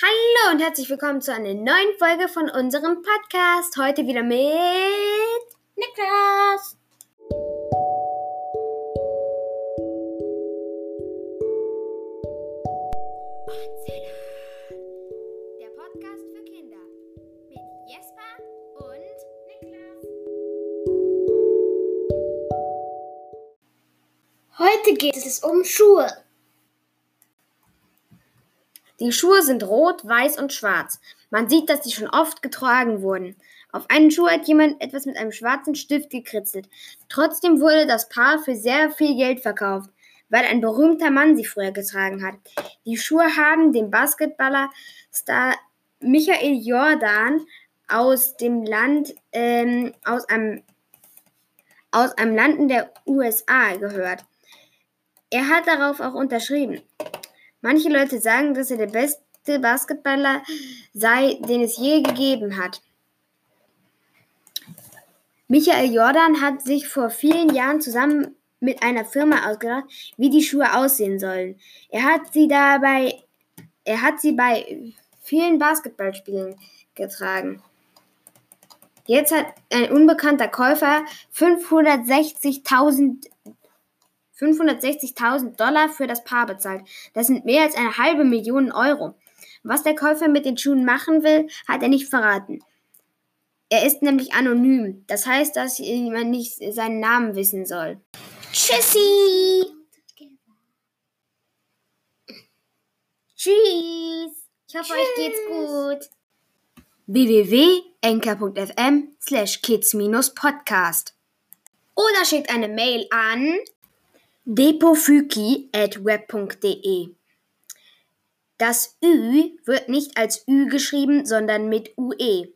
Hallo und herzlich willkommen zu einer neuen Folge von unserem Podcast. Heute wieder mit Niklas. Der Podcast für Kinder mit Jesper und Niklas. Heute geht es um Schuhe. Die Schuhe sind rot, weiß und schwarz. Man sieht, dass sie schon oft getragen wurden. Auf einen Schuh hat jemand etwas mit einem schwarzen Stift gekritzelt. Trotzdem wurde das Paar für sehr viel Geld verkauft, weil ein berühmter Mann sie früher getragen hat. Die Schuhe haben den Basketballer Star Michael Jordan aus dem Land ähm, aus einem aus einem Land in der USA gehört. Er hat darauf auch unterschrieben. Manche Leute sagen, dass er der beste Basketballer sei, den es je gegeben hat. Michael Jordan hat sich vor vielen Jahren zusammen mit einer Firma ausgedacht, wie die Schuhe aussehen sollen. Er hat sie dabei, er hat sie bei vielen Basketballspielen getragen. Jetzt hat ein unbekannter Käufer 560.000 560.000 Dollar für das Paar bezahlt. Das sind mehr als eine halbe Million Euro. Was der Käufer mit den Schuhen machen will, hat er nicht verraten. Er ist nämlich anonym. Das heißt, dass man nicht seinen Namen wissen soll. Tschüssi! Tschüss! Ich hoffe, euch geht's gut. www.enker.fm slash kids-podcast Oder schickt eine Mail an depofyki.web.de Das Ü wird nicht als Ü geschrieben, sondern mit UE.